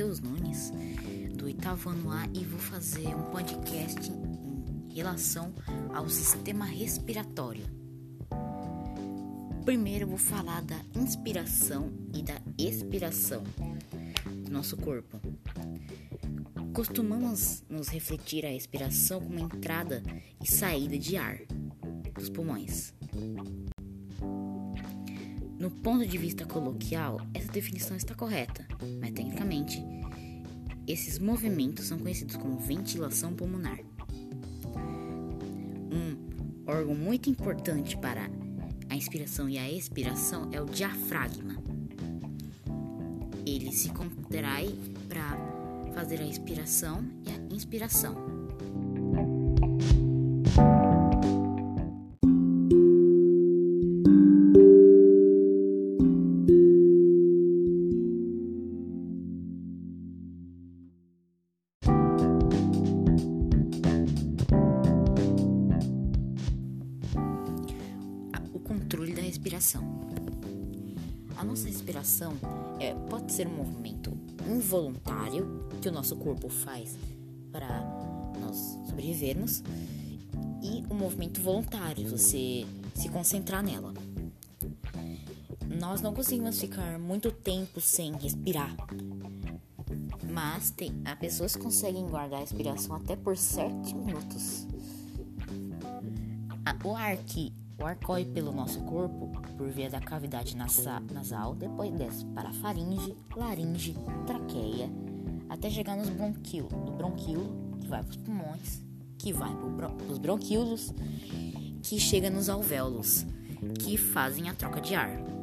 Matheus Nunes, do oitavo ano A, e vou fazer um podcast em relação ao sistema respiratório. Primeiro eu vou falar da inspiração e da expiração do nosso corpo. Costumamos nos refletir a expiração como entrada e saída de ar dos pulmões. No ponto de vista coloquial, essa definição está correta, mas tecnicamente, esses movimentos são conhecidos como ventilação pulmonar. Um órgão muito importante para a inspiração e a expiração é o diafragma. Ele se contrai para fazer a expiração e a inspiração. Controle da respiração. A nossa respiração é, pode ser um movimento involuntário que o nosso corpo faz para nós sobrevivermos e um movimento voluntário, você se concentrar nela. Nós não conseguimos ficar muito tempo sem respirar, mas tem, há pessoas que conseguem guardar a respiração até por 7 minutos. O ar que o ar corre pelo nosso corpo por via da cavidade nasal, depois desce para a faringe, laringe, traqueia, até chegar nos bronquíolos, do bronquíolo, que vai para os pulmões, que vai para os bronquíolos, que chega nos alvéolos, que fazem a troca de ar.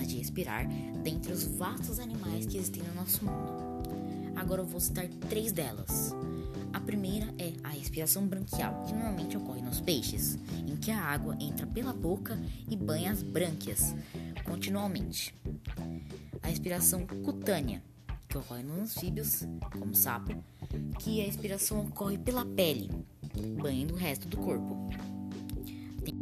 Formas de respirar dentre os vastos animais que existem no nosso mundo. Agora eu vou citar três delas. A primeira é a respiração branquial, que normalmente ocorre nos peixes, em que a água entra pela boca e banha as brânquias continuamente. A respiração cutânea, que ocorre nos anfíbios, como sapo, que a respiração ocorre pela pele, banhando o resto do corpo. Tem...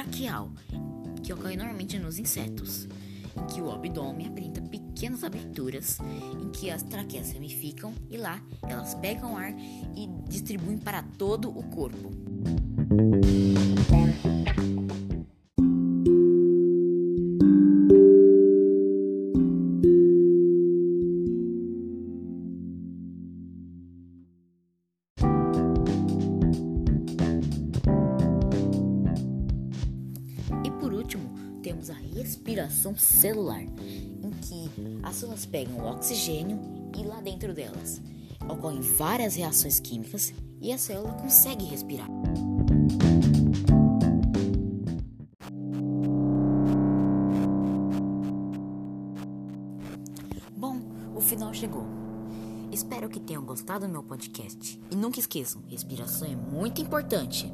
traqueal, que ocorre normalmente nos insetos, em que o abdômen apresenta pequenas aberturas em que as traqueias ramificam e lá elas pegam ar e distribuem para todo o corpo. Respiração celular, em que as células pegam o oxigênio e lá dentro delas ocorrem várias reações químicas e a célula consegue respirar. Bom, o final chegou. Espero que tenham gostado do meu podcast. E nunca esqueçam, respiração é muito importante.